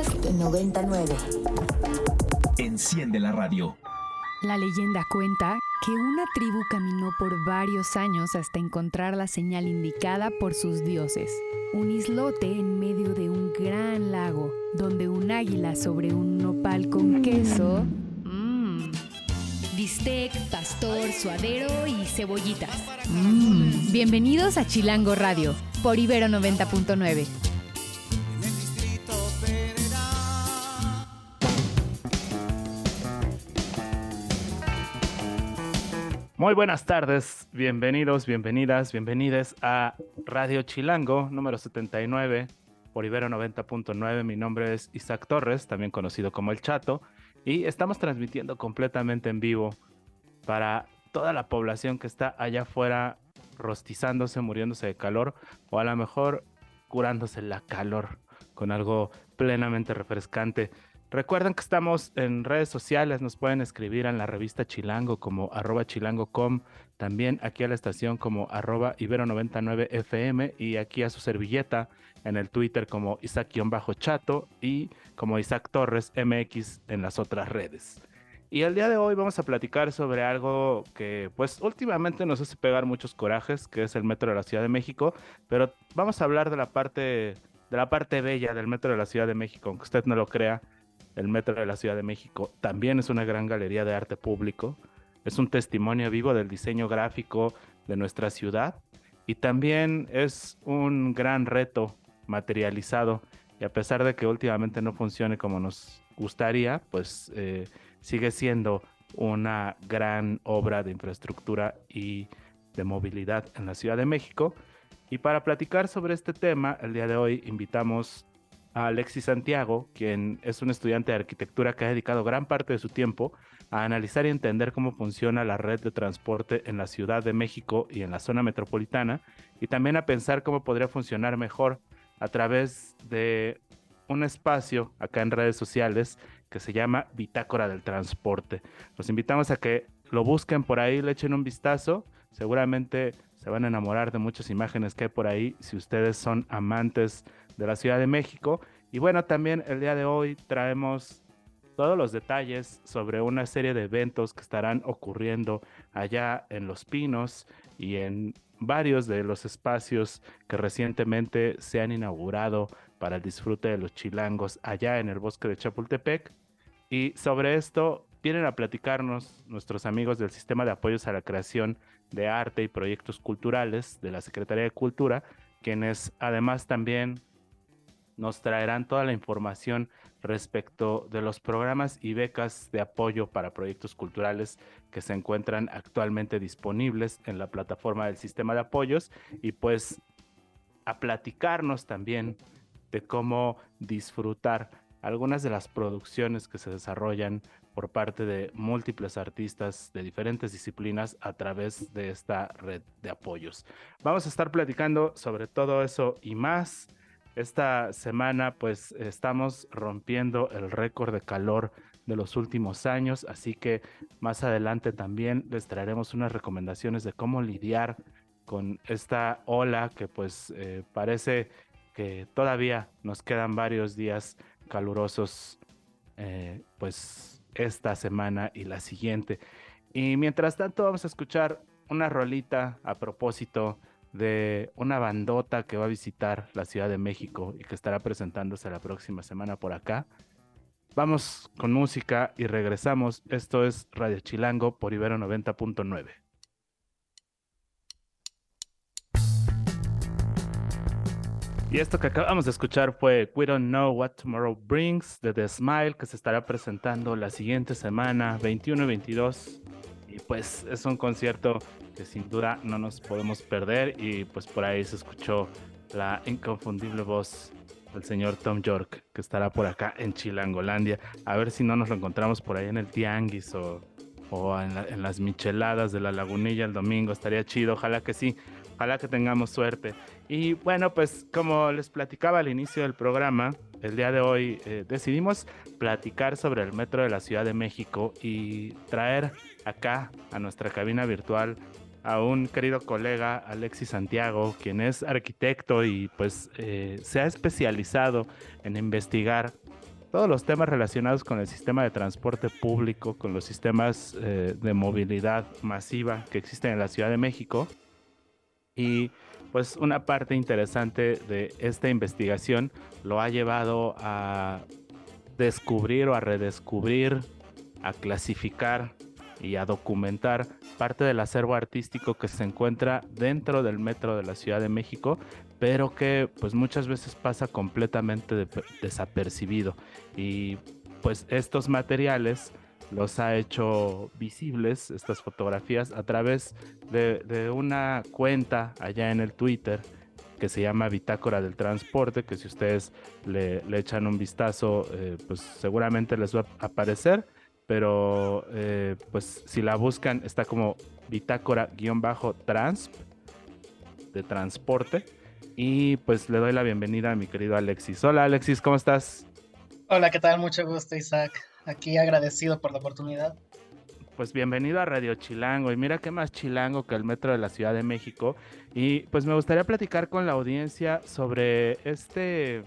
Podcast 99. Enciende la radio. La leyenda cuenta que una tribu caminó por varios años hasta encontrar la señal indicada por sus dioses. Un islote en medio de un gran lago, donde un águila sobre un nopal con queso... Mmm. Bistec, pastor, suadero y cebollitas. Mmm. Bienvenidos a Chilango Radio, por Ibero 90.9. Muy buenas tardes, bienvenidos, bienvenidas, bienvenides a Radio Chilango número 79 por Ibero 90.9. Mi nombre es Isaac Torres, también conocido como El Chato, y estamos transmitiendo completamente en vivo para toda la población que está allá afuera rostizándose, muriéndose de calor o a lo mejor curándose la calor con algo plenamente refrescante. Recuerden que estamos en redes sociales, nos pueden escribir en la revista Chilango como arroba chilango.com, también aquí a la estación como arroba ibero99fm y aquí a su servilleta en el Twitter como Isaac-chato y como Isaac Torres MX en las otras redes. Y el día de hoy vamos a platicar sobre algo que pues últimamente nos hace pegar muchos corajes, que es el metro de la Ciudad de México, pero vamos a hablar de la parte de la parte bella del metro de la Ciudad de México, aunque usted no lo crea el Metro de la Ciudad de México también es una gran galería de arte público, es un testimonio vivo del diseño gráfico de nuestra ciudad y también es un gran reto materializado y a pesar de que últimamente no funcione como nos gustaría, pues eh, sigue siendo una gran obra de infraestructura y de movilidad en la Ciudad de México. Y para platicar sobre este tema, el día de hoy invitamos a Alexis Santiago, quien es un estudiante de arquitectura que ha dedicado gran parte de su tiempo a analizar y entender cómo funciona la red de transporte en la Ciudad de México y en la zona metropolitana, y también a pensar cómo podría funcionar mejor a través de un espacio acá en redes sociales que se llama Bitácora del Transporte. Los invitamos a que lo busquen por ahí, le echen un vistazo, seguramente se van a enamorar de muchas imágenes que hay por ahí si ustedes son amantes de la Ciudad de México. Y bueno, también el día de hoy traemos todos los detalles sobre una serie de eventos que estarán ocurriendo allá en Los Pinos y en varios de los espacios que recientemente se han inaugurado para el disfrute de los chilangos allá en el bosque de Chapultepec. Y sobre esto vienen a platicarnos nuestros amigos del Sistema de Apoyos a la Creación de Arte y Proyectos Culturales de la Secretaría de Cultura, quienes además también nos traerán toda la información respecto de los programas y becas de apoyo para proyectos culturales que se encuentran actualmente disponibles en la plataforma del sistema de apoyos y pues a platicarnos también de cómo disfrutar algunas de las producciones que se desarrollan por parte de múltiples artistas de diferentes disciplinas a través de esta red de apoyos. Vamos a estar platicando sobre todo eso y más esta semana pues estamos rompiendo el récord de calor de los últimos años, así que más adelante también les traeremos unas recomendaciones de cómo lidiar con esta ola que pues eh, parece que todavía nos quedan varios días calurosos eh, pues esta semana y la siguiente. Y mientras tanto vamos a escuchar una rolita a propósito de una bandota que va a visitar la Ciudad de México y que estará presentándose la próxima semana por acá. Vamos con música y regresamos. Esto es Radio Chilango por Ibero 90.9. Y esto que acabamos de escuchar fue We Don't Know What Tomorrow Brings de The Smile, que se estará presentando la siguiente semana, 21 y 22 y pues es un concierto que sin duda no nos podemos perder y pues por ahí se escuchó la inconfundible voz del señor Tom York que estará por acá en Chilangolandia. A ver si no nos lo encontramos por ahí en el Tianguis o, o en, en, las micheladas de la lagunilla el domingo. Estaría chido, ojalá que sí, ojalá que tengamos suerte. Y bueno, pues como les platicaba al inicio del programa, el día de hoy eh, decidimos platicar sobre el metro de la Ciudad de México y traer acá a nuestra cabina virtual a un querido colega, Alexis Santiago, quien es arquitecto y pues eh, se ha especializado en investigar todos los temas relacionados con el sistema de transporte público, con los sistemas eh, de movilidad masiva que existen en la Ciudad de México. Y pues una parte interesante de esta investigación lo ha llevado a descubrir o a redescubrir, a clasificar y a documentar parte del acervo artístico que se encuentra dentro del metro de la Ciudad de México, pero que pues muchas veces pasa completamente desapercibido. Y pues estos materiales los ha hecho visibles, estas fotografías, a través de, una cuenta allá en el Twitter que se llama Bitácora del Transporte, que si ustedes le, echan un vistazo, eh, pues seguramente les va a aparecer, pero eh, pues si la buscan está como Bitácora-Transp de transporte. Y pues le doy la bienvenida a mi querido Alexis. Hola Alexis, ¿cómo estás? Hola, ¿qué tal? Mucho gusto, Isaac aquí agradecido por la oportunidad. Pues bienvenido a Radio Chilango y mira qué más chilango que el metro de la Ciudad de México y pues me gustaría platicar con la audiencia sobre este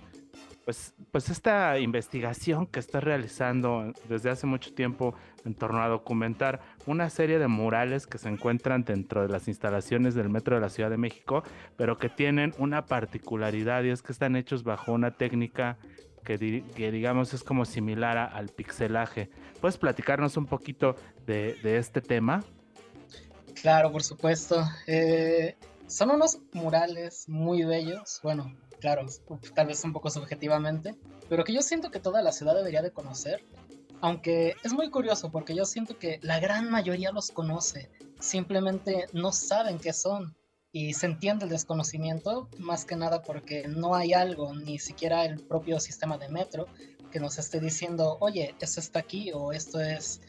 pues, pues esta investigación que está realizando desde hace mucho tiempo en torno a documentar una serie de murales que se encuentran dentro de las instalaciones del Metro de la Ciudad de México, pero que tienen una particularidad y es que están hechos bajo una técnica que, digamos es como similar al pixelaje. ¿Puedes platicarnos un poquito de, este tema? Claro, por supuesto. Eh, son unos murales muy bellos, bueno, claro, tal vez un poco subjetivamente, pero que yo siento que toda la ciudad debería de conocer. Aunque es muy curioso porque yo siento que la gran mayoría los conoce, simplemente no saben qué son y se entiende el desconocimiento más que nada porque no hay algo, ni siquiera el propio sistema de metro, que nos esté diciendo, oye, esto está aquí o esto es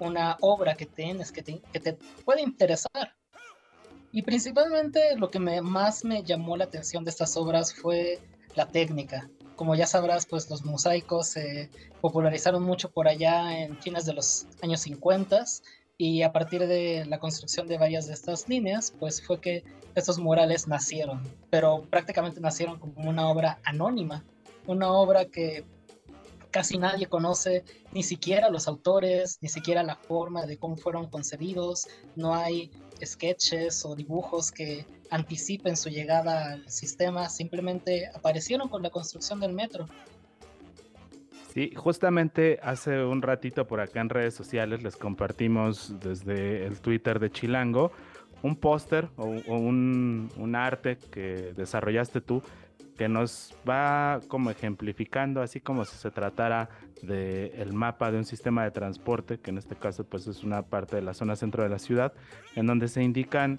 una obra que tienes que te, que te puede interesar. Y principalmente lo que más me llamó la atención de estas obras fue la técnica. Como ya sabrás, pues los mosaicos se popularizaron mucho por allá en fines de los años 50 y a partir de la construcción de varias de estas líneas, pues fue que estos murales nacieron, pero prácticamente nacieron como una obra anónima, una obra que casi nadie conoce, ni siquiera los autores, ni siquiera la forma de cómo fueron concebidos, no hay sketches o dibujos que anticipen su llegada al sistema, simplemente aparecieron con la construcción del metro. Sí, justamente hace un ratito por acá en redes sociales les compartimos desde el Twitter de Chilango un póster o, un, un, arte que desarrollaste tú que nos va como ejemplificando, así como si se tratara del el mapa de un sistema de transporte, que en este caso pues es una parte de la zona centro de la ciudad, en donde se indican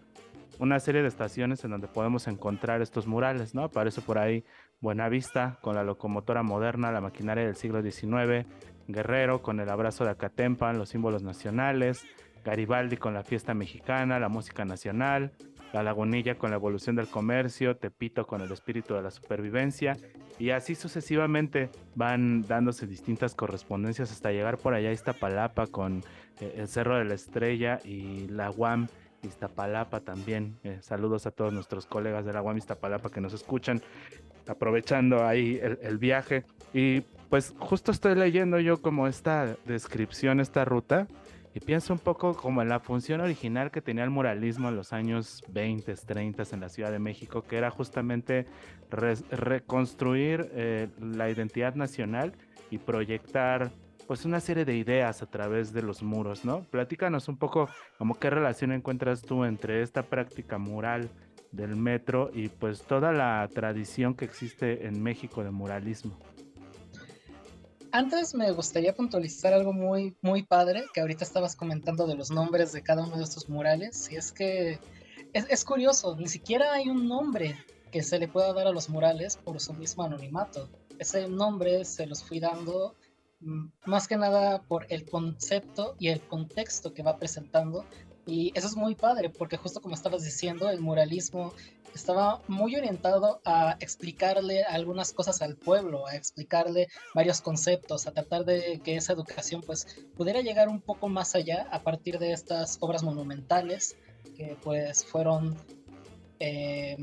una serie de estaciones en donde podemos encontrar estos murales, ¿no? Aparece por ahí Buenavista con la locomotora moderna, la maquinaria del siglo XIX, Guerrero con el abrazo de Acatempan, los símbolos nacionales, Garibaldi con la fiesta mexicana, la música nacional, La Lagunilla con la evolución del comercio, Tepito con el espíritu de la supervivencia y así sucesivamente van dándose distintas correspondencias hasta llegar por allá a Iztapalapa con eh, el Cerro de la Estrella y la UAM Iztapalapa también. Eh, saludos a todos nuestros colegas de la UAM Iztapalapa que nos escuchan, aprovechando ahí el, el, viaje. Y pues justo estoy leyendo yo como esta descripción, esta ruta, y pienso un poco como en la función original que tenía el muralismo en los años 20, 30 en la Ciudad de México, que era justamente reconstruir eh, la identidad nacional y proyectar pues una serie de ideas a través de los muros, ¿no? Platícanos un poco como qué relación encuentras tú entre esta práctica mural del metro y pues toda la tradición que existe en México de muralismo. Antes me gustaría puntualizar algo muy, muy padre, que ahorita estabas comentando de los nombres de cada uno de estos murales, y es que es, curioso, ni siquiera hay un nombre que se le pueda dar a los murales por su mismo anonimato. Ese nombre se los fui dando mm, más que nada por el concepto y el contexto que va presentando. Y eso es muy padre, porque justo como estabas diciendo, el muralismo estaba muy orientado a explicarle algunas cosas al pueblo, a explicarle varios conceptos, a tratar de que esa educación pues pudiera llegar un poco más allá a partir de estas obras monumentales que pues fueron eh,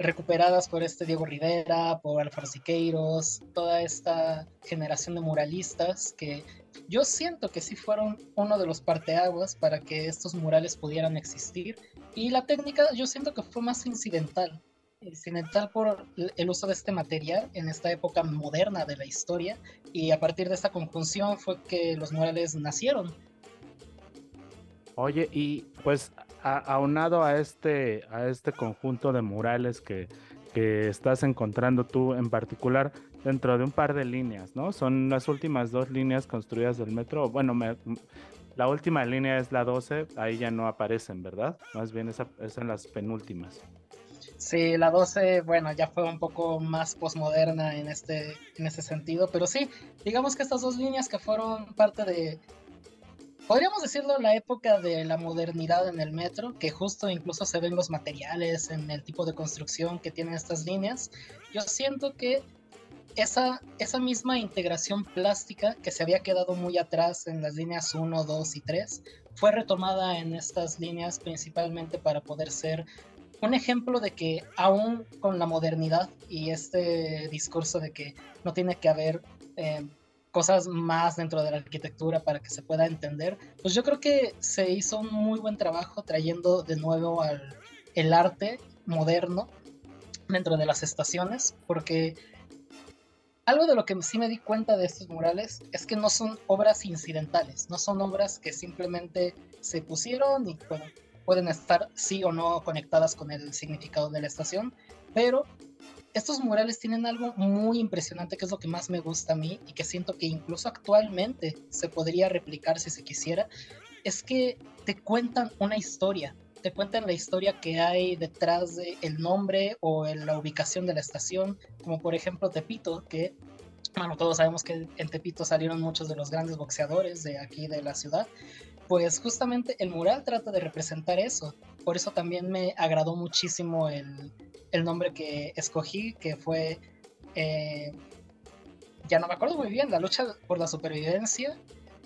recuperadas por este Diego Rivera, por Alfaro Siqueiros, toda esta generación de muralistas que yo siento que sí fueron uno de los parteaguas para que estos murales pudieran existir. Y la técnica yo siento que fue más incidental, incidental por el uso de este material en esta época moderna de la historia y a partir de esta conjunción fue que los murales nacieron. Oye, y pues aunado a este, a este conjunto de murales que, que estás encontrando tú en particular dentro de un par de líneas, ¿no? Son las últimas dos líneas construidas del metro. Bueno, la última línea es la 12, ahí ya no aparecen, ¿verdad? Más bien esa, es en las penúltimas. Sí, la 12, bueno, ya fue un poco más posmoderna en este, en ese sentido, pero sí, digamos que estas dos líneas que fueron parte de, podríamos decirlo, la época de la modernidad en el metro, que justo incluso se ven los materiales en el tipo de construcción que tienen estas líneas. Yo siento que esa, esa misma integración plástica que se había quedado muy atrás en las líneas 1, 2 y 3 fue retomada en estas líneas principalmente para poder ser un ejemplo de que aún con la modernidad y este discurso de que no tiene que haber eh, cosas más dentro de la arquitectura para que se pueda entender, pues yo creo que se hizo un muy buen trabajo trayendo de nuevo al, el arte moderno dentro de las estaciones, porque algo de lo que sí me di cuenta de estos murales es que no son obras incidentales, no son obras que simplemente se pusieron y pueden estar sí o no conectadas con el significado de la estación, pero estos murales tienen algo muy impresionante que es lo que más me gusta a mí y que siento que incluso actualmente se podría replicar si se quisiera, es que te cuentan una historia, te cuentan la historia que hay detrás del el nombre o en la ubicación de la estación, como por ejemplo Tepito, que bueno, todos sabemos que en Tepito salieron muchos de los grandes boxeadores de aquí de la ciudad, pues justamente el mural trata de representar eso. Por eso también me agradó muchísimo el, nombre que escogí, que fue, eh, ya no me acuerdo muy bien, la lucha por la supervivencia,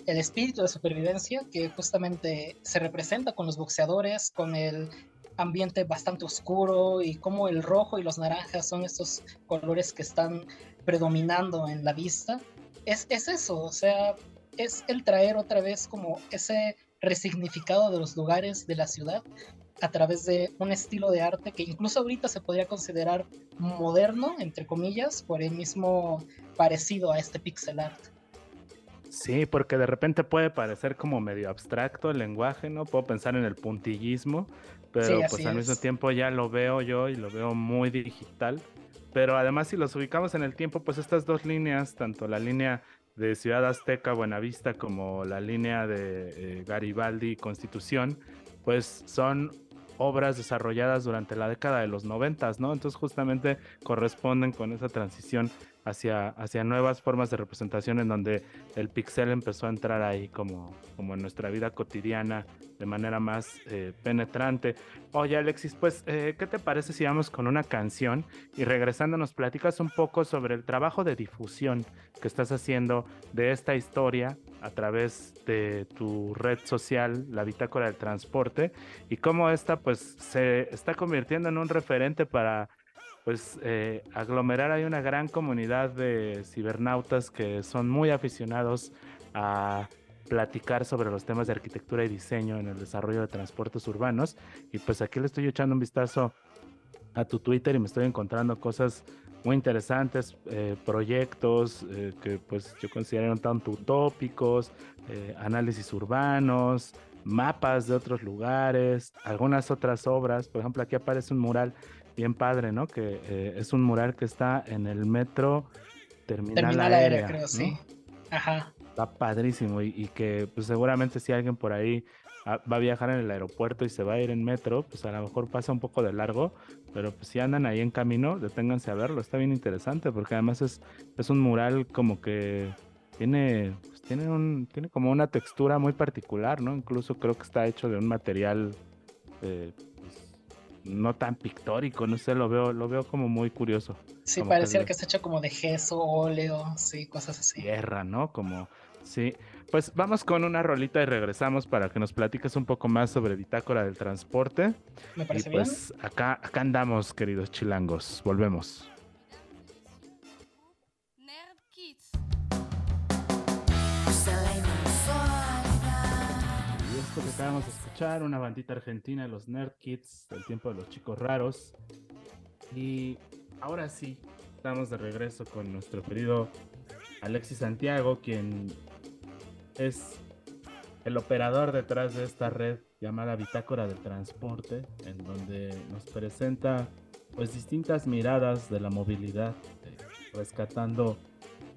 el espíritu de supervivencia, que justamente se representa con los boxeadores, con el ambiente bastante oscuro y como el rojo y los naranjas son estos colores que están predominando en la vista. Es, es eso, o sea, es el traer otra vez como ese resignificado de los lugares de la ciudad a través de un estilo de arte que incluso ahorita se podría considerar moderno, entre comillas, por el mismo parecido a este pixel art. Sí, porque de repente puede parecer como medio abstracto el lenguaje, ¿no? Puedo pensar en el puntillismo, pero pues al mismo tiempo ya lo veo yo y lo veo muy digital. Pero además si los ubicamos en el tiempo, pues estas dos líneas, tanto la línea de Ciudad Azteca, Buenavista, como la línea de eh, Garibaldi Constitución, pues son obras desarrolladas durante la década de los noventas, ¿no? Entonces justamente corresponden con esa transición hacia, hacia nuevas formas de representación en donde el pixel empezó a entrar ahí como, como en nuestra vida cotidiana de manera más eh, penetrante. Oye Alexis, pues, eh, ¿qué te parece si vamos con una canción y regresando nos platicas un poco sobre el trabajo de difusión que estás haciendo de esta historia a través de tu red social, la Bitácora del Transporte, y cómo esta pues se está convirtiendo en un referente para pues eh, aglomerar hay una gran comunidad de cibernautas que son muy aficionados a platicar sobre los temas de arquitectura y diseño en el desarrollo de transportes urbanos. Y pues aquí le estoy echando un vistazo a tu Twitter y me estoy encontrando cosas muy interesantes, eh, proyectos eh, que pues yo considero tanto utópicos, análisis urbanos, mapas de otros lugares, algunas otras obras. Por ejemplo, aquí aparece un mural bien padre, ¿no? Que eh, es un mural que está en el metro Terminal, Aérea, creo, sí. Ajá. Está padrísimo y, que pues seguramente si alguien por ahí ah, va a viajar en el aeropuerto y se va a ir en metro, pues a lo mejor pasa un poco de largo, pero pues si andan ahí en camino, deténganse a verlo, está bien interesante porque además es, es un mural como que tiene, pues tiene, un, tiene como una textura muy particular, ¿no? Incluso creo que está hecho de un material eh, no tan pictórico, no sé, lo veo, lo veo como muy curioso. Sí, parecía que, está hecho como de gesso, óleo, sí, cosas así. Tierra, ¿no? Como, Sí, pues vamos con una rolita y regresamos para que nos platiques un poco más sobre Bitácora del Transporte. Me parece y pues acá, acá andamos, queridos chilangos. Volvemos. Que acabamos de escuchar, una bandita argentina, los Nerd Kids, del tiempo de los chicos raros. Y ahora sí, estamos de regreso con nuestro querido Alexis Santiago, quien es el operador detrás de esta red llamada Bitácora del Transporte, en donde nos presenta pues distintas miradas de la movilidad, eh, rescatando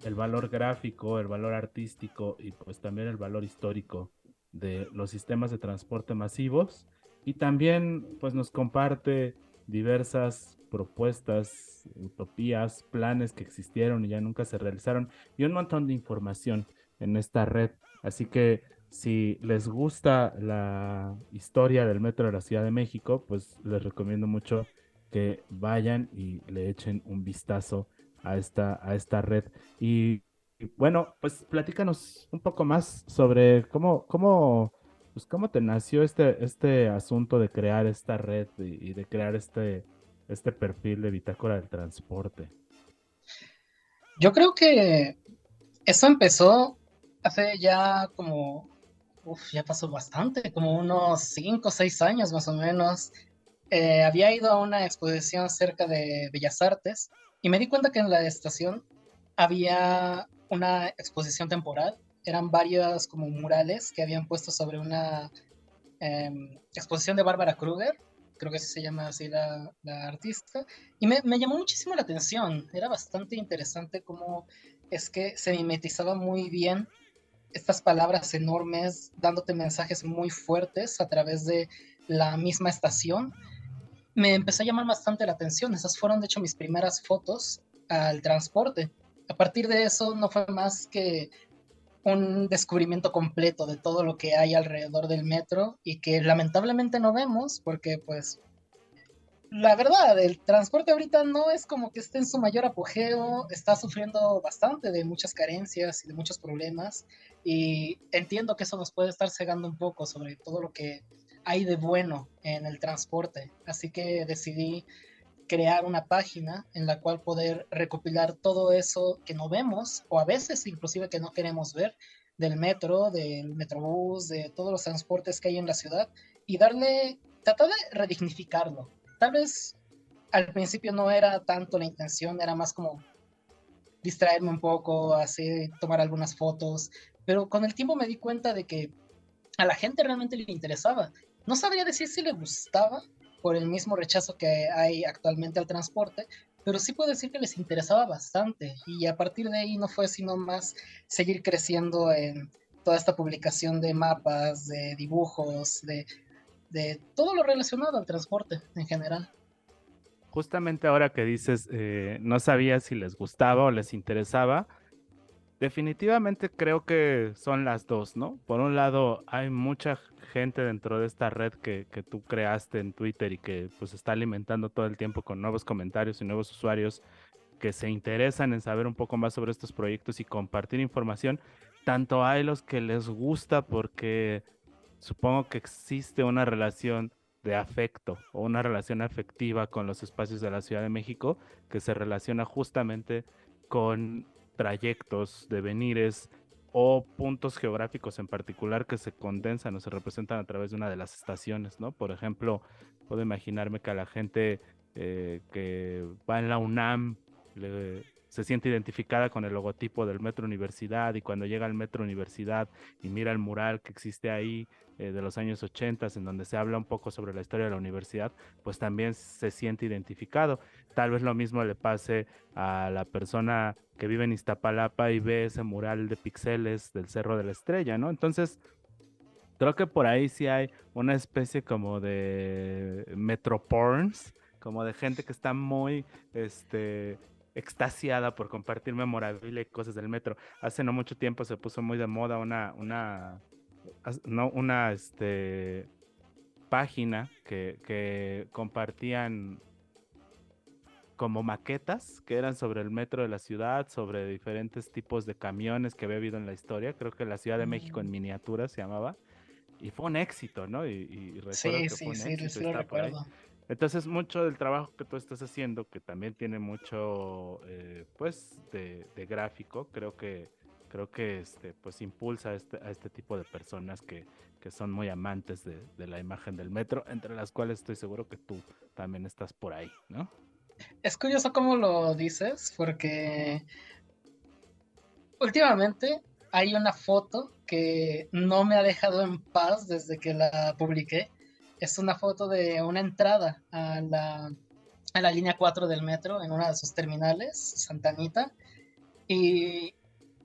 el valor gráfico, el valor artístico y pues también el valor histórico de los sistemas de transporte masivos y también pues nos comparte diversas propuestas, utopías, planes que existieron y ya nunca se realizaron y un montón de información en esta red. Así que si les gusta la historia del metro de la Ciudad de México, pues les recomiendo mucho que vayan y le echen un vistazo a esta, a esta red. Y, bueno, pues platícanos un poco más sobre cómo, cómo, pues cómo te nació este, este asunto de crear esta red y, de crear este, este perfil de bitácora del transporte. Yo creo que eso empezó hace ya como, uf, ya pasó bastante, como unos 5 o 6 años más o menos. Eh, había ido a una exposición cerca de Bellas Artes y me di cuenta que en la estación había una exposición temporal. Eran varios como murales que habían puesto sobre una em, exposición de Bárbara Kruger, creo que así se llama así la, artista, y me, me, llamó muchísimo la atención. Era bastante interesante cómo es que se mimetizaba muy bien estas palabras enormes, dándote mensajes muy fuertes a través de la misma estación, me empezó a llamar bastante la atención. Esas fueron, de hecho, mis primeras fotos al transporte. A partir de eso no fue más que un descubrimiento completo de todo lo que hay alrededor del metro y que lamentablemente no vemos porque pues la verdad, el transporte ahorita no es como que esté en su mayor apogeo, está sufriendo bastante de muchas carencias y de muchos problemas y entiendo que eso nos puede estar cegando un poco sobre todo lo que hay de bueno en el transporte, así que decidí crear una página en la cual poder recopilar todo eso que no vemos o a veces inclusive que no queremos ver del metro, del metrobús, de todos los transportes que hay en la ciudad y darle, tratar de redignificarlo, tal vez al principio no era tanto la intención, era más como distraerme un poco, así, tomar algunas fotos, pero con el tiempo me di cuenta de que a la gente realmente le interesaba. No sabría decir si le gustaba por el mismo rechazo que hay actualmente al transporte, pero sí puedo decir que les interesaba bastante y a partir de ahí no fue sino más seguir creciendo en toda esta publicación de mapas, de dibujos, de todo lo relacionado al transporte en general. Justamente ahora que dices, eh, no sabía si les gustaba o les interesaba, definitivamente creo que son las dos, ¿no? Por un lado, hay mucha gente dentro de esta red que, que, tú creaste en Twitter y que pues está alimentando todo el tiempo con nuevos comentarios y nuevos usuarios que se interesan en saber un poco más sobre estos proyectos y compartir información. Tanto hay los que les gusta porque supongo que existe una relación de afecto o una relación afectiva con los espacios de la Ciudad de México que se relaciona justamente con trayectos, devenires o puntos geográficos en particular que se condensan o se representan a través de una de las estaciones, ¿no? Por ejemplo, puedo imaginarme que a la gente eh, que va en la UNAM se siente identificada con el logotipo del Metro Universidad y cuando llega al Metro Universidad y mira el mural que existe ahí eh, de los años 80 en donde se habla un poco sobre la historia de la universidad, pues también se siente identificado. Tal vez lo mismo le pase a la persona que vive en Iztapalapa y ve ese mural de pixeles del Cerro de la Estrella, ¿no? Entonces, creo que por ahí sí hay una especie como de metroporns, como de gente que está muy, este, extasiada por compartir memorabilia y cosas del metro. Hace no mucho tiempo se puso muy de moda una, una, no, una este, página que, que compartían como maquetas que eran sobre el metro de la ciudad, sobre diferentes tipos de camiones que había habido en la historia. Creo que la Ciudad de México en mm. miniatura se llamaba. Y fue un éxito, ¿no? Y, recuerdo sí, que fue un sí, éxito. Sí, lo recuerdo. Entonces, mucho del trabajo que tú estás haciendo, que también tiene mucho, eh, pues, de, gráfico, creo que, creo que, este, pues, impulsa a este, a este tipo de personas que, que son muy amantes de, de, la imagen del metro, entre las cuales estoy seguro que tú también estás por ahí, ¿no? Es curioso cómo lo dices, porque últimamente hay una foto que no me ha dejado en paz desde que la publiqué. Es una foto de una entrada a la, a la línea 4 del metro en una de sus terminales, Santanita. Y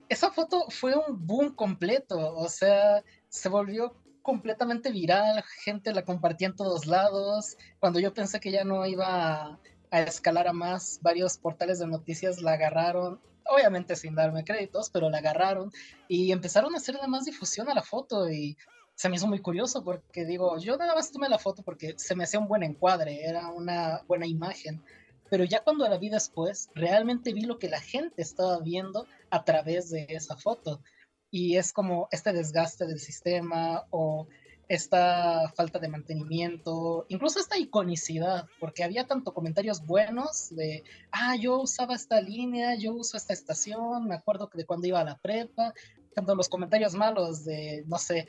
esa foto fue un boom completo, o sea, se volvió completamente viral, gente la compartía en todos lados. Cuando yo pensé que ya no iba a escalar a más. Varios portales de noticias la agarraron, obviamente sin darme créditos, pero la agarraron y empezaron a hacerle más difusión a la foto y se me hizo muy curioso porque digo, yo nada más tomé la foto porque se me hacía un buen encuadre, era una buena imagen. Pero ya cuando la vi después, realmente vi lo que la gente estaba viendo a través de esa foto. Y es como este desgaste del sistema o esta falta de mantenimiento, incluso esta iconicidad, porque había tanto comentarios buenos de, ah, yo usaba esta línea, yo uso esta estación, me acuerdo que de cuando iba a la prepa, tanto los comentarios malos de, no sé,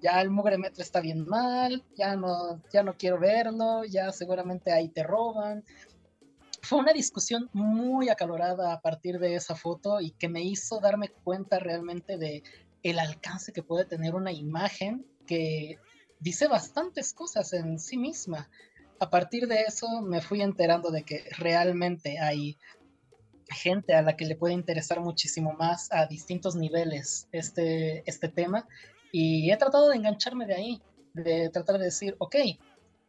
ya el mugre metro está bien mal, ya no, ya no quiero verlo, ya seguramente ahí te roban. Fue una discusión muy acalorada a partir de esa foto y que me hizo darme cuenta realmente de el alcance que puede tener una imagen que dice bastantes cosas en sí misma. A partir de eso me fui enterando de que realmente hay gente a la que le puede interesar muchísimo más a distintos niveles este, este tema y he tratado de engancharme de ahí, de tratar de decir, ok,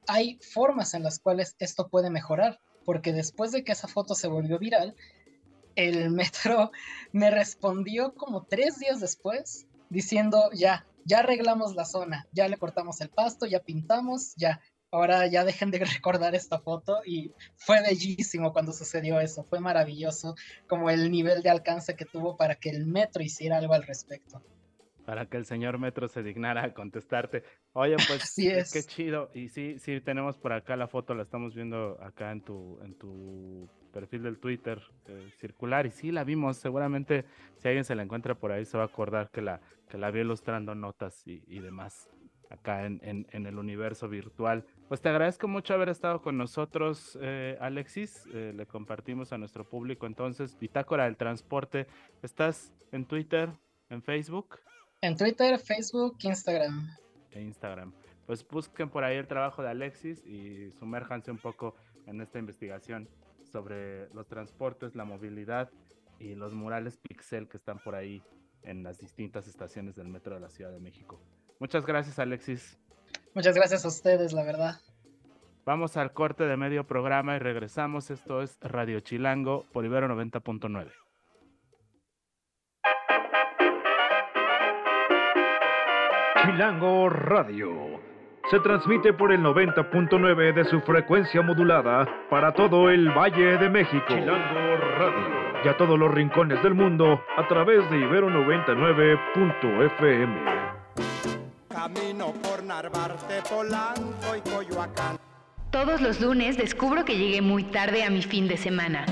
hay formas en las cuales esto puede mejorar, porque después de que esa foto se volvió viral, el metro me respondió como tres días después diciendo, ya, ya arreglamos la zona, ya le cortamos el pasto, ya pintamos, ya. Ahora ya dejen de recordar esta foto y fue bellísimo cuando sucedió eso, fue maravilloso como el nivel de alcance que tuvo para que el metro hiciera algo al respecto. Para que el señor Metro se dignara a contestarte. Oye, pues es. qué chido. Y sí, sí, tenemos por acá la foto, la estamos viendo acá en tu, en tu perfil del Twitter eh, circular y sí la vimos, seguramente si alguien se la encuentra por ahí se va a acordar que la, que la vi ilustrando notas y, demás acá en, en, el universo virtual. Pues te agradezco mucho haber estado con nosotros, eh, Alexis. Eh, le compartimos a nuestro público entonces Bitácora del Transporte. ¿Estás en Twitter, en Facebook? En Twitter, Facebook, Instagram. E Instagram. Pues busquen por ahí el trabajo de Alexis y sumérjanse un poco en esta investigación sobre los transportes, la movilidad y los murales pixel que están por ahí en las distintas estaciones del metro de la Ciudad de México. Muchas gracias, Alexis. Muchas gracias a ustedes, la verdad. Vamos al corte de medio programa y regresamos. Esto es Radio Chilango por Ibero 90.9. Chilango Radio se transmite por el 90.9 de su frecuencia modulada para todo el Valle de México. Chilango Radio. Y a todos los rincones del mundo a través de Ibero 99.fm. Camino por Narvarte, Polanco y Coyoacán. Todos los lunes descubro que llegué muy tarde a mi fin de semana.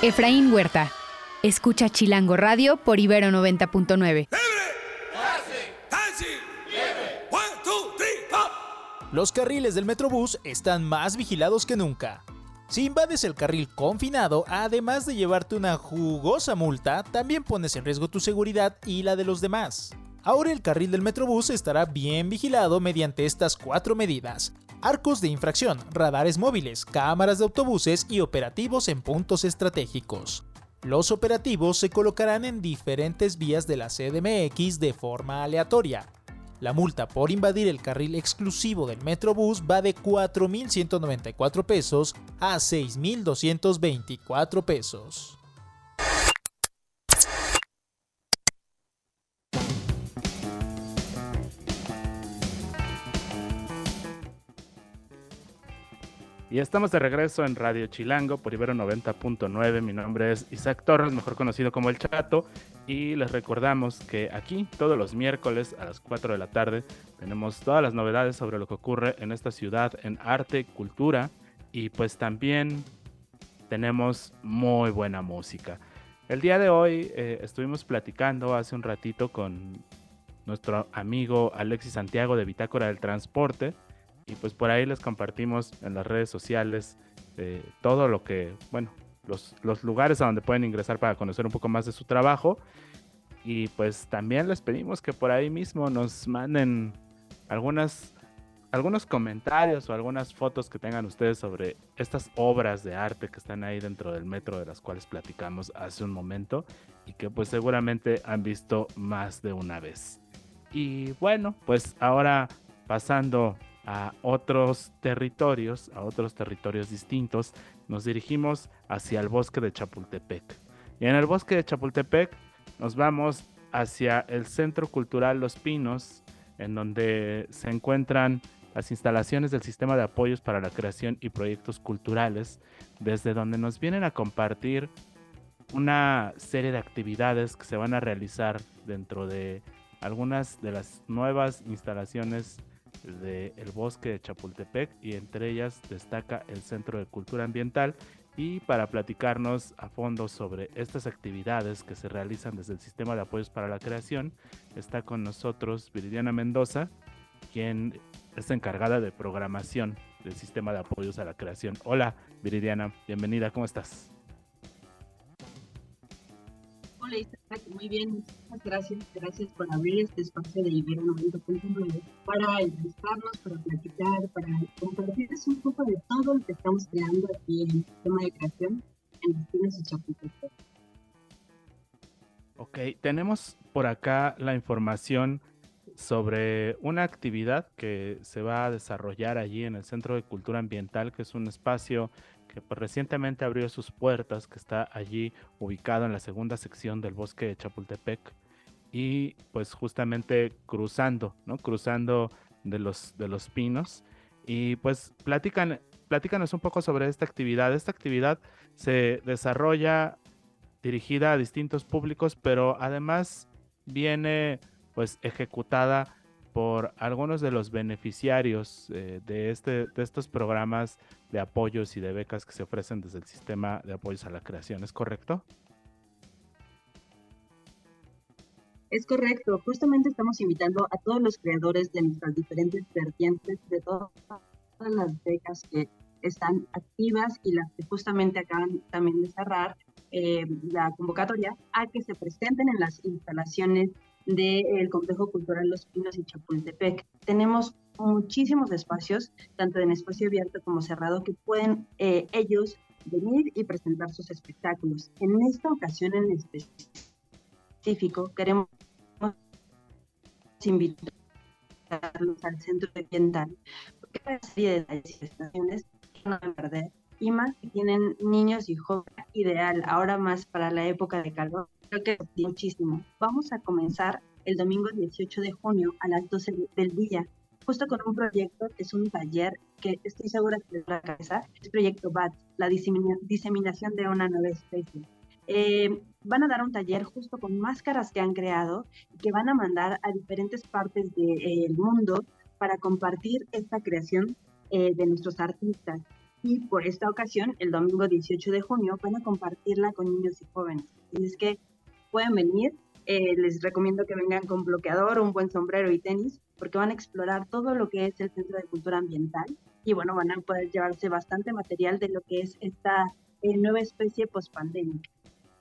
Efraín Huerta. Escucha Chilango Radio por Ibero 90.9. Los carriles del Metrobús están más vigilados que nunca. Si invades el carril confinado, además de llevarte una jugosa multa, también pones en riesgo tu seguridad y la de los demás. Ahora el carril del Metrobús estará bien vigilado mediante estas cuatro medidas. Arcos de infracción, radares móviles, cámaras de autobuses y operativos en puntos estratégicos. Los operativos se colocarán en diferentes vías de la CDMX de forma aleatoria, la multa por invadir el carril exclusivo del Metrobús va de 4.194 pesos a 6.224 pesos. Y estamos de regreso en Radio Chilango por Ibero 90.9. Mi nombre es Isaac Torres, mejor conocido como El Chato. Y les recordamos que aquí todos los miércoles a las 4 de la tarde tenemos todas las novedades sobre lo que ocurre en esta ciudad en arte, cultura y pues también tenemos muy buena música. El día de hoy eh, estuvimos platicando hace un ratito con nuestro amigo Alexis Santiago de Bitácora del Transporte y pues por ahí les compartimos en las redes sociales eh, todo lo que, bueno, los, los, lugares a donde pueden ingresar para conocer un poco más de su trabajo. Y pues también les pedimos que por ahí mismo nos manden algunas, algunos comentarios o algunas fotos que tengan ustedes sobre estas obras de arte que están ahí dentro del metro de las cuales platicamos hace un momento y que pues seguramente han visto más de una vez. Y bueno, pues ahora pasando a otros territorios, a otros territorios distintos, nos dirigimos hacia el bosque de Chapultepec. Y en el bosque de Chapultepec nos vamos hacia el Centro Cultural Los Pinos, en donde se encuentran las instalaciones del Sistema de Apoyos para la Creación y Proyectos Culturales, desde donde nos vienen a compartir una serie de actividades que se van a realizar dentro de algunas de las nuevas instalaciones del bosque de Chapultepec y entre ellas destaca el Centro de Cultura Ambiental y para platicarnos a fondo sobre estas actividades que se realizan desde el Sistema de Apoyos para la Creación está con nosotros Viridiana Mendoza, quien es encargada de programación del Sistema de Apoyos a la Creación. Hola Viridiana, bienvenida, ¿cómo estás? Muy bien, muchas gracias, gracias por abrir este espacio de Ibero 90.9 para entrevistarnos, para platicar, para compartirles un poco de todo lo que estamos creando aquí en el sistema de creación en Destinos y Chapultepec. Ok, tenemos por acá la información sobre una actividad que se va a desarrollar allí en el Centro de Cultura Ambiental, que es un espacio pues, recientemente abrió sus puertas, que está allí ubicado en la segunda sección del bosque de Chapultepec y pues justamente cruzando, ¿no? Cruzando de los, de los pinos. Y pues platican, un poco sobre esta actividad. Esta actividad se desarrolla dirigida a distintos públicos, pero además viene pues ejecutada por algunos de los beneficiarios eh, de, este, de estos programas de apoyos y de becas que se ofrecen desde el sistema de apoyos a la creación. ¿Es correcto? Es correcto. Justamente estamos invitando a todos los creadores de nuestras diferentes vertientes, de todas las becas que están activas y las que justamente acaban también de cerrar eh, la convocatoria, a que se presenten en las instalaciones del Complejo Cultural Los Pinos y Chapultepec. Tenemos muchísimos espacios, tanto en espacio abierto como cerrado, que pueden eh, ellos venir y presentar sus espectáculos. En esta ocasión en específico, queremos invitarlos al centro ambiental, porque hay una serie de manifestaciones que no van a perder, y más que tienen niños y jóvenes, ideal, ahora más para la época de calor, creo que muchísimo. Vamos a comenzar el domingo 18 de junio a las 12 del día, justo con un proyecto que es un taller que estoy segura que va a cabeza, es proyecto BAT, la diseminación de una nueva especie. Eh, van a dar un taller justo con máscaras que han creado y que van a mandar a diferentes partes del eh, mundo para compartir esta creación eh, de nuestros artistas. Y por esta ocasión, el domingo 18 de junio, van a compartirla con niños y jóvenes. Y es que pueden venir. Eh, les recomiendo que vengan con bloqueador, un buen sombrero y tenis, porque van a explorar todo lo que es el Centro de Cultura Ambiental y bueno, van a poder llevarse bastante material de lo que es esta eh, nueva especie post-pandémica.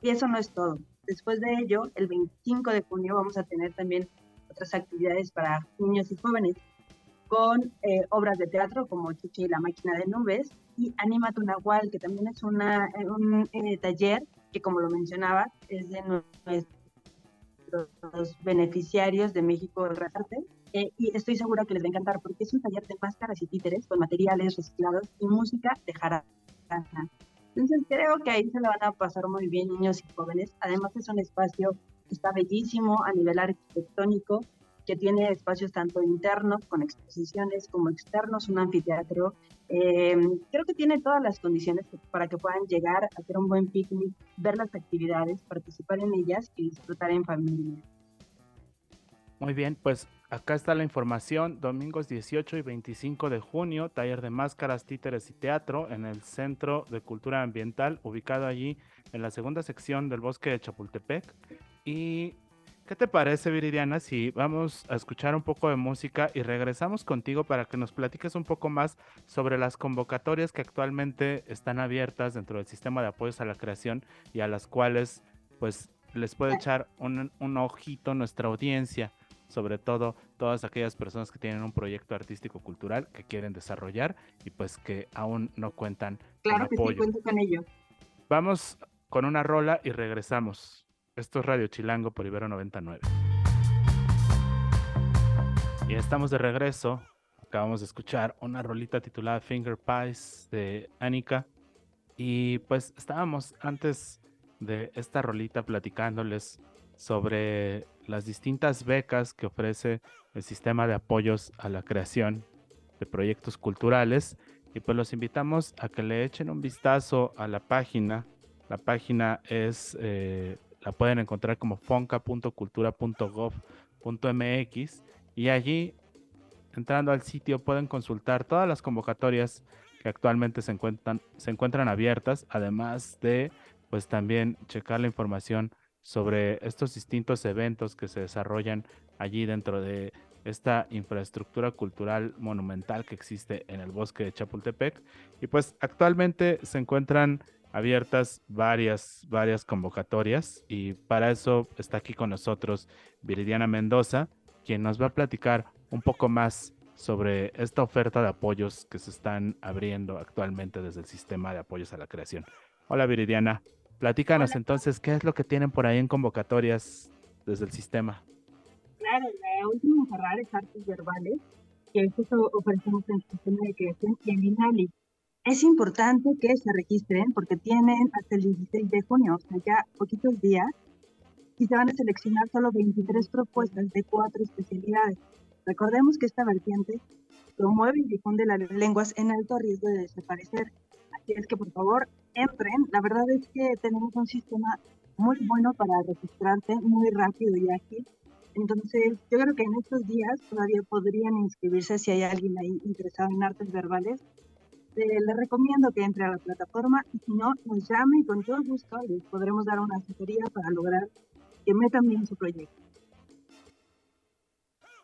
Y eso no es todo. Después de ello, el 25 de junio vamos a tener también otras actividades para niños y jóvenes con eh, obras de teatro como Chichi y la máquina de nubes y Anima tu Nahual, que también es una, un taller que como lo mencionaba, es de nuestros beneficiarios de México del Arte. Eh, y estoy segura que les va a encantar porque es un taller de máscaras y títeres con materiales reciclados y música de jarana. Entonces creo que ahí se lo van a pasar muy bien niños y jóvenes. Además es un espacio que está bellísimo a nivel arquitectónico que tiene espacios tanto internos con exposiciones como externos, un anfiteatro. Em, creo que tiene todas las condiciones para que puedan llegar a hacer un buen picnic, ver las actividades, participar en ellas y disfrutar en familia. Muy bien, pues acá está la información. Domingos 18 y 25 de junio, taller de máscaras, títeres y teatro en el Centro de Cultura Ambiental, ubicado allí en la segunda sección del bosque de Chapultepec. Y ¿Qué te parece, Viridiana, si vamos a escuchar un poco de música y regresamos contigo para que nos platiques un poco más sobre las convocatorias que actualmente están abiertas dentro del sistema de apoyos a la creación y a las cuales pues les puede echar un, un ojito nuestra audiencia, sobre todo todas aquellas personas que tienen un proyecto artístico cultural que quieren desarrollar y pues que aún no cuentan claro con apoyo. Sí, con ello. Vamos con una rola y regresamos. Esto es Radio Chilango por Ibero 99. Y estamos de regreso. Acabamos de escuchar una rolita titulada Finger Pies de Anika. Y pues estábamos antes de esta rolita platicándoles sobre las distintas becas que ofrece el sistema de apoyos a la creación de proyectos culturales. Y pues los invitamos a que le echen un vistazo a la página. La página es eh, la pueden encontrar como fonca.cultura.gov.mx y allí, entrando al sitio, pueden consultar todas las convocatorias que actualmente se encuentran, se encuentran abiertas, además de pues también checar la información sobre estos distintos eventos que se desarrollan allí dentro de esta infraestructura cultural monumental que existe en el bosque de Chapultepec. Y pues actualmente se encuentran abiertas varias, varias convocatorias y para eso está aquí con nosotros Viridiana Mendoza, quien nos va a platicar un poco más sobre esta oferta de apoyos que se están abriendo actualmente desde el sistema de apoyos a la creación. Hola Viridiana, platícanos entonces qué es lo que tienen por ahí en convocatorias desde el sistema. Claro, la última cerrar es artes verbales, que eso ofrecemos en el sistema de creación y en INALI es importante que se registren porque tienen hasta el 16 de junio, o sea, ya poquitos días, y se van a seleccionar solo 23 propuestas de cuatro especialidades. Recordemos que esta vertiente promueve y difunde las lenguas en alto riesgo de desaparecer. Así es que por favor entren. La verdad es que tenemos un sistema muy bueno para registrarte, muy rápido y ágil. Entonces, yo creo que en estos días todavía podrían inscribirse si hay alguien ahí interesado en artes verbales este, le recomiendo que entre a la plataforma y si no, nos llame y con todo gusto les podremos dar una asesoría para lograr que metan bien su proyecto.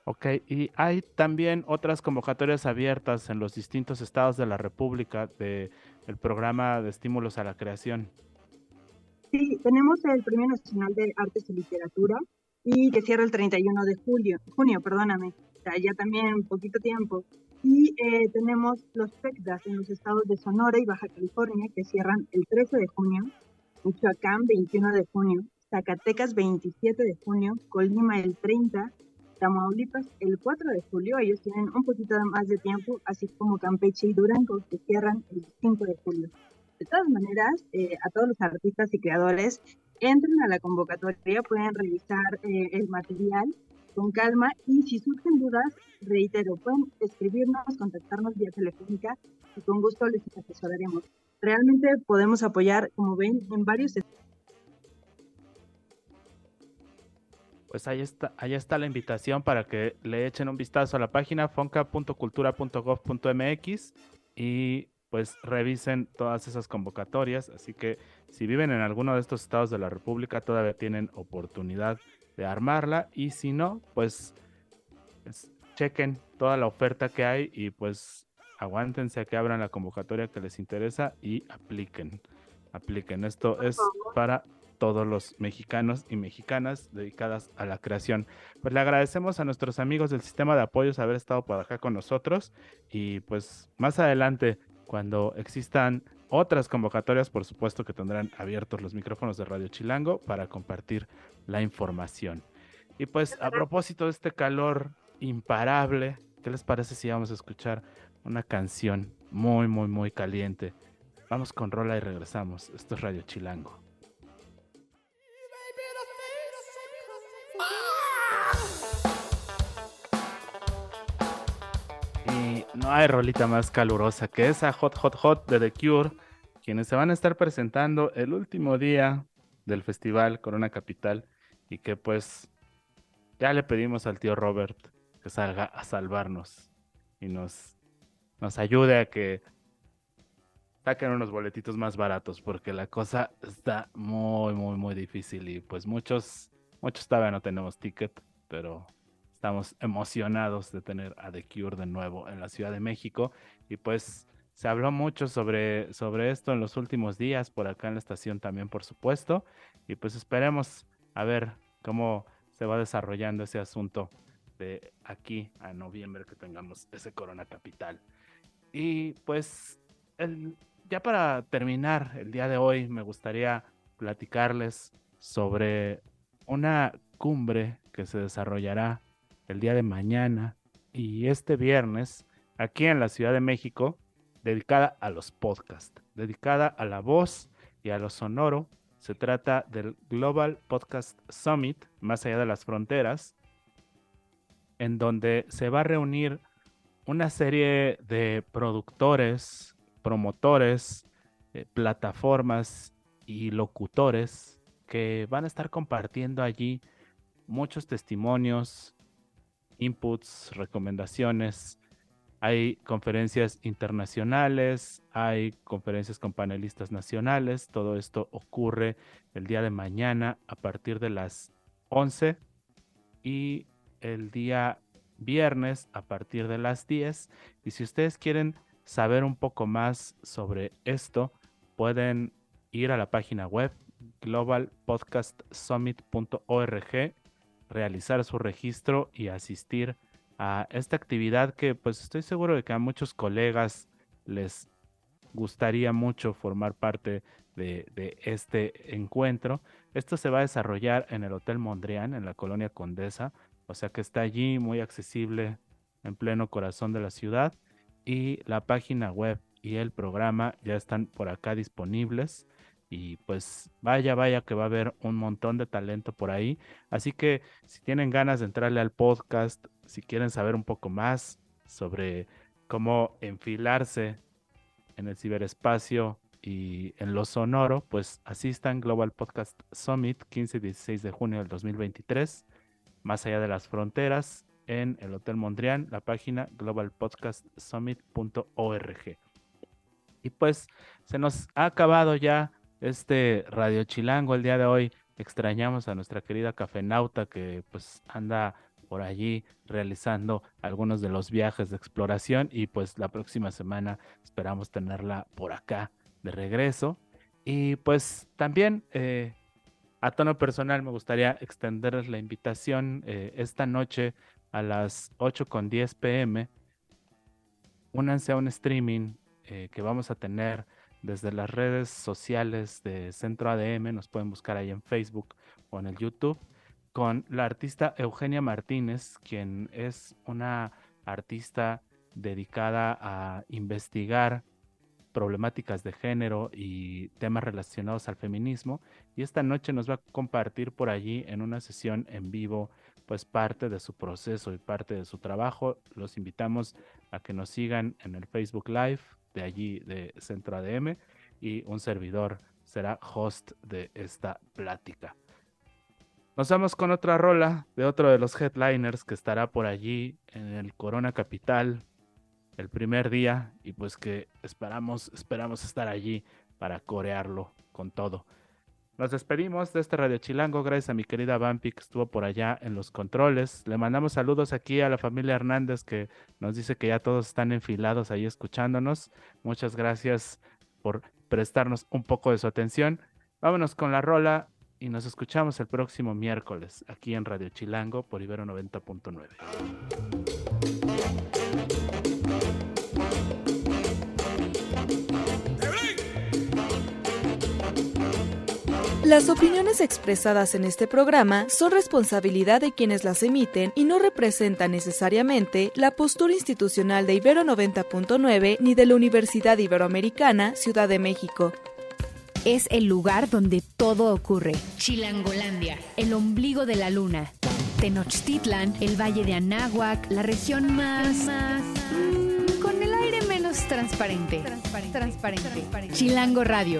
Ok, y hay también otras convocatorias abiertas en los distintos estados de la República del el programa de estímulos a la creación. Sí, tenemos el Premio Nacional de Artes y Literatura y que cierra el 31 de julio, junio, perdóname, o sea, ya también un poquito tiempo. Y eh, tenemos los PECDAS en los estados de Sonora y Baja California que cierran el 13 de junio, Michoacán 21 de junio, Zacatecas 27 de junio, Colima el 30, Tamaulipas el 4 de julio, ellos tienen un poquito más de tiempo, así como Campeche y Durango que cierran el 5 de julio. De todas maneras, eh, a todos los artistas y creadores, entren a la convocatoria, pueden revisar eh, el material con calma y si surgen dudas, reitero, pueden escribirnos, contactarnos vía telefónica y con gusto les asesoraremos. Realmente podemos apoyar, como ven, en varios pues ahí está, ahí está la invitación para que le echen un vistazo a la página fonca.cultura.gov.mx y pues revisen todas esas convocatorias. Así que si viven en alguno de estos estados de la República, todavía tienen oportunidad de armarla y si no, pues, pues, chequen toda la oferta que hay y pues aguántense a que abran la convocatoria que les interesa y apliquen. Apliquen. Esto es para todos los mexicanos y mexicanas dedicadas a la creación. Pues le agradecemos a nuestros amigos del sistema de apoyos haber estado por acá con nosotros y pues más adelante cuando existan otras convocatorias, por supuesto que tendrán abiertos los micrófonos de Radio Chilango para compartir la información. Y pues a propósito de este calor imparable, ¿qué les parece si vamos a escuchar una canción muy, muy, muy caliente? Vamos con Rola y regresamos. Esto es Radio Chilango. no hay rolita más calurosa que esa Hot Hot Hot de The Cure, quienes se van a estar presentando el último día del festival Corona Capital y que pues ya le pedimos al tío Robert que salga a salvarnos y nos, nos ayude a que saquen unos boletitos más baratos porque la cosa está muy, muy, muy difícil y pues muchos, muchos todavía no tenemos ticket, pero estamos emocionados de tener a The Cure de nuevo en la Ciudad de México y pues se habló mucho sobre, sobre esto en los últimos días, por acá en la estación también, por supuesto, y pues esperemos a ver cómo se va desarrollando ese asunto de aquí a noviembre que tengamos ese Corona Capital. Y pues el, ya para terminar el día de hoy, me gustaría platicarles sobre una cumbre que se desarrollará el día de mañana y este viernes aquí en la Ciudad de México, dedicada a los podcasts, dedicada a la voz y a lo sonoro. Se trata del Global Podcast Summit, más allá de las fronteras, en donde se va a reunir una serie de productores, promotores, eh, plataformas y locutores que van a estar compartiendo allí muchos testimonios, inputs, recomendaciones. Hay conferencias internacionales, hay conferencias con panelistas nacionales. Todo esto ocurre el día de mañana a partir de las 11 y el día viernes a partir de las 10. Y si ustedes quieren saber un poco más sobre esto, pueden ir a la página web globalpodcastsummit.org, realizar su registro y asistir a esta actividad que pues estoy seguro de que a muchos colegas les gustaría mucho formar parte de, de, este encuentro. Esto se va a desarrollar en el Hotel Mondrian, en la colonia Condesa, o sea que está allí muy accesible en pleno corazón de la ciudad y la página web y el programa ya están por acá disponibles. Y pues vaya, vaya que va a haber un montón de talento por ahí. Así que si tienen ganas de entrarle al podcast, si quieren saber un poco más sobre cómo enfilarse en el ciberespacio y en lo sonoro, pues asistan Global Podcast Summit 15 y 16 de junio del 2023, más allá de las fronteras, en el Hotel Mondrian, la página globalpodcastsummit.org. Y pues se nos ha acabado ya este Radio Chilango el día de hoy. Extrañamos a nuestra querida cafenauta que pues anda por allí realizando algunos de los viajes de exploración y pues la próxima semana esperamos tenerla por acá de regreso. Y pues también eh, a tono personal me gustaría extenderles la invitación eh, esta noche a las 8 con 10 pm. Únanse a un streaming eh, que vamos a tener desde las redes sociales de Centro ADM, nos pueden buscar ahí en Facebook o en el YouTube, con la artista Eugenia Martínez, quien es una artista dedicada a investigar problemáticas de género y temas relacionados al feminismo. Y esta noche nos va a compartir por allí en una sesión en vivo pues parte de su proceso y parte de su trabajo. Los invitamos a que nos sigan en el Facebook Live de allí de Centro ADM y un servidor será host de esta plática. Nos vamos con otra rola de otro de los headliners que estará por allí en el Corona Capital el primer día y pues que esperamos esperamos estar allí para corearlo con todo. Nos despedimos de este Radio Chilango, gracias a mi querida Vampi que estuvo por allá en los controles. Le mandamos saludos aquí a la familia Hernández que nos dice que ya todos están enfilados ahí escuchándonos. Muchas gracias por prestarnos un poco de su atención. Vámonos con la rola y nos escuchamos el próximo miércoles aquí en Radio Chilango por Ibero 90.9. Las opiniones expresadas en este programa son responsabilidad de quienes las emiten y no representan necesariamente la postura institucional de Ibero 90.9 ni de la Universidad Iberoamericana Ciudad de México. Es el lugar donde todo ocurre. Chilangolandia, el ombligo de la luna. Tenochtitlan, el valle de Anáhuac, la región más... más voz transparente. Transparente. Transparente. Chilango Radio.